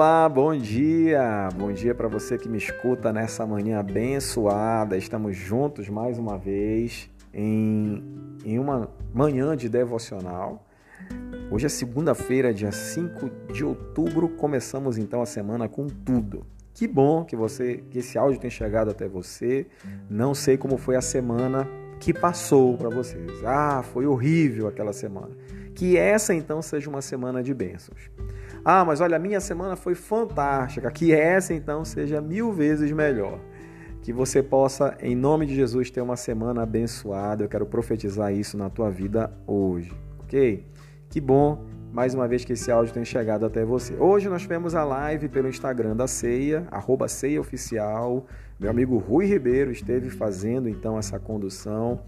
Olá, bom dia! Bom dia para você que me escuta nessa manhã abençoada. Estamos juntos mais uma vez em, em uma manhã de devocional. Hoje é segunda-feira, dia 5 de outubro. Começamos então a semana com tudo. Que bom que você que esse áudio tenha chegado até você. Não sei como foi a semana que passou para vocês. Ah, foi horrível aquela semana. Que essa então seja uma semana de bênçãos. Ah, mas olha, a minha semana foi fantástica. Que essa então seja mil vezes melhor. Que você possa, em nome de Jesus, ter uma semana abençoada. Eu quero profetizar isso na tua vida hoje, ok? Que bom, mais uma vez, que esse áudio tenha chegado até você. Hoje nós tivemos a live pelo Instagram da Ceia, arroba. Meu amigo Rui Ribeiro esteve fazendo então essa condução.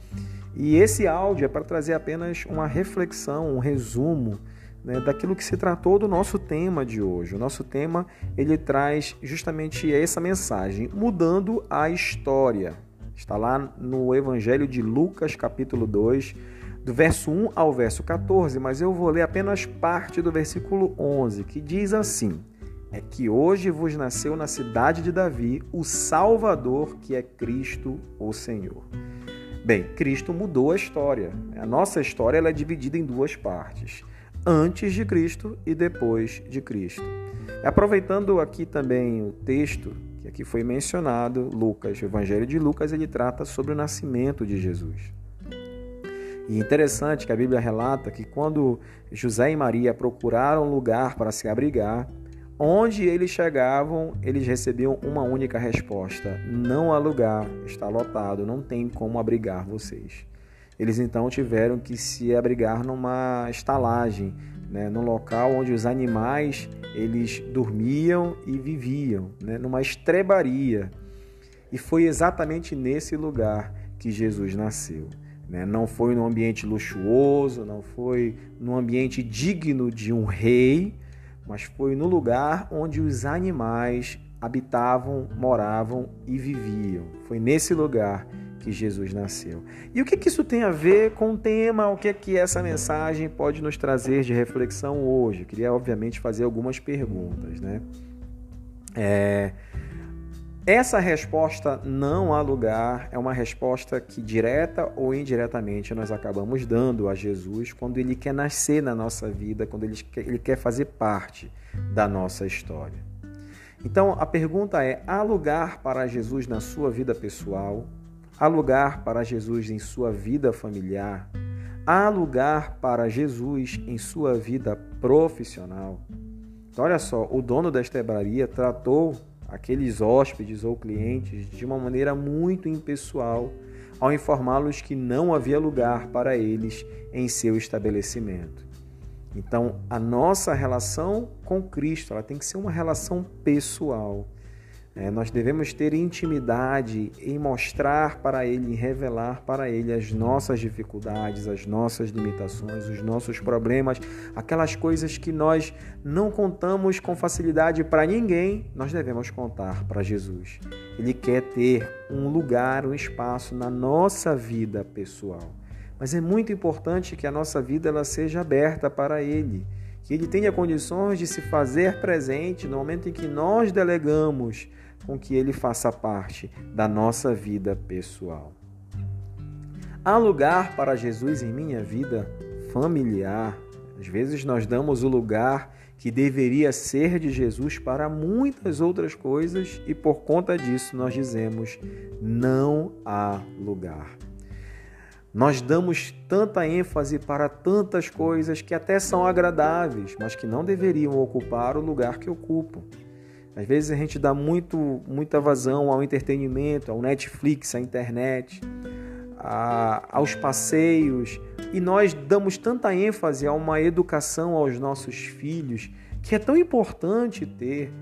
E esse áudio é para trazer apenas uma reflexão, um resumo né, daquilo que se tratou do nosso tema de hoje. O nosso tema ele traz justamente essa mensagem, mudando a história. Está lá no Evangelho de Lucas, capítulo 2, do verso 1 ao verso 14, mas eu vou ler apenas parte do versículo 11, que diz assim: É que hoje vos nasceu na cidade de Davi o Salvador, que é Cristo, o Senhor. Bem, Cristo mudou a história. A nossa história ela é dividida em duas partes antes de Cristo e depois de Cristo. Aproveitando aqui também o texto que aqui foi mencionado, Lucas, o Evangelho de Lucas, ele trata sobre o nascimento de Jesus. E interessante que a Bíblia relata que quando José e Maria procuraram lugar para se abrigar, onde eles chegavam, eles recebiam uma única resposta: não há lugar, está lotado, não tem como abrigar vocês. Eles então tiveram que se abrigar numa estalagem, né, num local onde os animais eles dormiam e viviam, né, numa estrebaria. E foi exatamente nesse lugar que Jesus nasceu. Né? Não foi num ambiente luxuoso, não foi num ambiente digno de um rei, mas foi no lugar onde os animais habitavam, moravam e viviam. Foi nesse lugar que Jesus nasceu. E o que, que isso tem a ver com o tema? O que, que essa mensagem pode nos trazer de reflexão hoje? Eu queria, obviamente, fazer algumas perguntas. Né? É... Essa resposta não há lugar é uma resposta que, direta ou indiretamente, nós acabamos dando a Jesus quando ele quer nascer na nossa vida, quando ele quer, ele quer fazer parte da nossa história. Então, a pergunta é: há lugar para Jesus na sua vida pessoal? Há lugar para Jesus em sua vida familiar? Há lugar para Jesus em sua vida profissional? Então, olha só, o dono da estebraria tratou aqueles hóspedes ou clientes de uma maneira muito impessoal ao informá-los que não havia lugar para eles em seu estabelecimento. Então, a nossa relação com Cristo ela tem que ser uma relação pessoal. É, nós devemos ter intimidade em mostrar para Ele, em revelar para Ele as nossas dificuldades, as nossas limitações, os nossos problemas, aquelas coisas que nós não contamos com facilidade para ninguém, nós devemos contar para Jesus. Ele quer ter um lugar, um espaço na nossa vida pessoal. Mas é muito importante que a nossa vida ela seja aberta para Ele que ele tenha condições de se fazer presente no momento em que nós delegamos com que ele faça parte da nossa vida pessoal. Há lugar para Jesus em minha vida familiar. Às vezes nós damos o lugar que deveria ser de Jesus para muitas outras coisas e por conta disso nós dizemos: não há lugar. Nós damos tanta ênfase para tantas coisas que até são agradáveis, mas que não deveriam ocupar o lugar que ocupam. Às vezes a gente dá muito, muita vazão ao entretenimento, ao Netflix, à internet, a, aos passeios, e nós damos tanta ênfase a uma educação aos nossos filhos que é tão importante ter,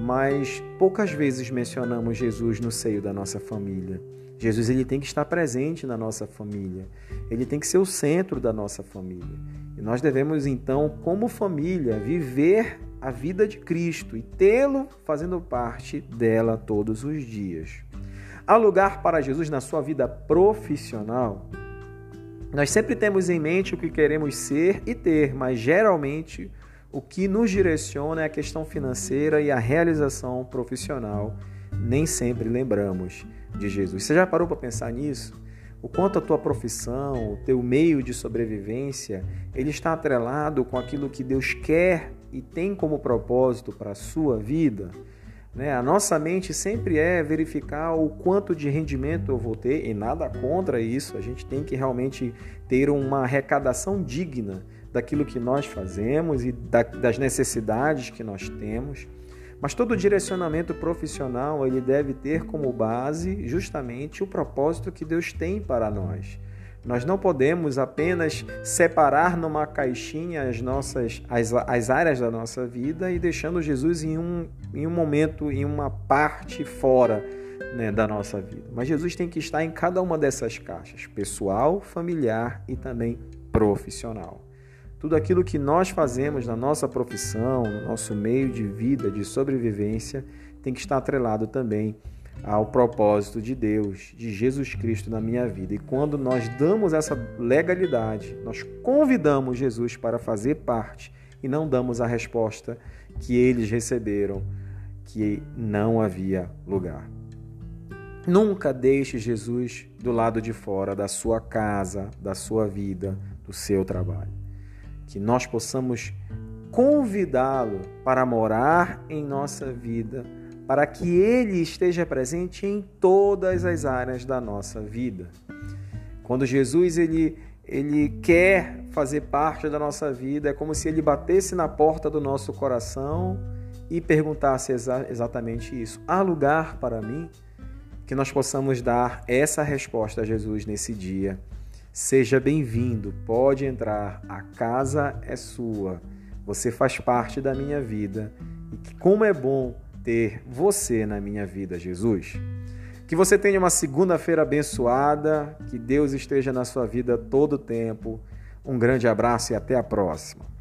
mas poucas vezes mencionamos Jesus no seio da nossa família. Jesus ele tem que estar presente na nossa família. Ele tem que ser o centro da nossa família. E nós devemos então, como família, viver a vida de Cristo e tê-lo fazendo parte dela todos os dias. Há lugar para Jesus na sua vida profissional? Nós sempre temos em mente o que queremos ser e ter, mas geralmente o que nos direciona é a questão financeira e a realização profissional. Nem sempre lembramos de Jesus. Você já parou para pensar nisso? O quanto a tua profissão, o teu meio de sobrevivência, ele está atrelado com aquilo que Deus quer e tem como propósito para a sua vida? Né? A nossa mente sempre é verificar o quanto de rendimento eu vou ter, e nada contra isso, a gente tem que realmente ter uma arrecadação digna daquilo que nós fazemos e das necessidades que nós temos. Mas todo direcionamento profissional ele deve ter como base justamente o propósito que Deus tem para nós. Nós não podemos apenas separar numa caixinha as nossas as, as áreas da nossa vida e deixando Jesus em um, em um momento, em uma parte fora né, da nossa vida. Mas Jesus tem que estar em cada uma dessas caixas: pessoal, familiar e também profissional. Tudo aquilo que nós fazemos na nossa profissão, no nosso meio de vida, de sobrevivência, tem que estar atrelado também ao propósito de Deus, de Jesus Cristo na minha vida. E quando nós damos essa legalidade, nós convidamos Jesus para fazer parte e não damos a resposta que eles receberam, que não havia lugar. Nunca deixe Jesus do lado de fora da sua casa, da sua vida, do seu trabalho. Que nós possamos convidá-lo para morar em nossa vida para que Ele esteja presente em todas as áreas da nossa vida. Quando Jesus ele, ele quer fazer parte da nossa vida, é como se Ele batesse na porta do nosso coração e perguntasse exa exatamente isso: há lugar para mim? Que nós possamos dar essa resposta a Jesus nesse dia. Seja bem-vindo, pode entrar, a casa é sua, você faz parte da minha vida e que como é bom ter você na minha vida, Jesus. Que você tenha uma segunda-feira abençoada, que Deus esteja na sua vida todo o tempo. Um grande abraço e até a próxima.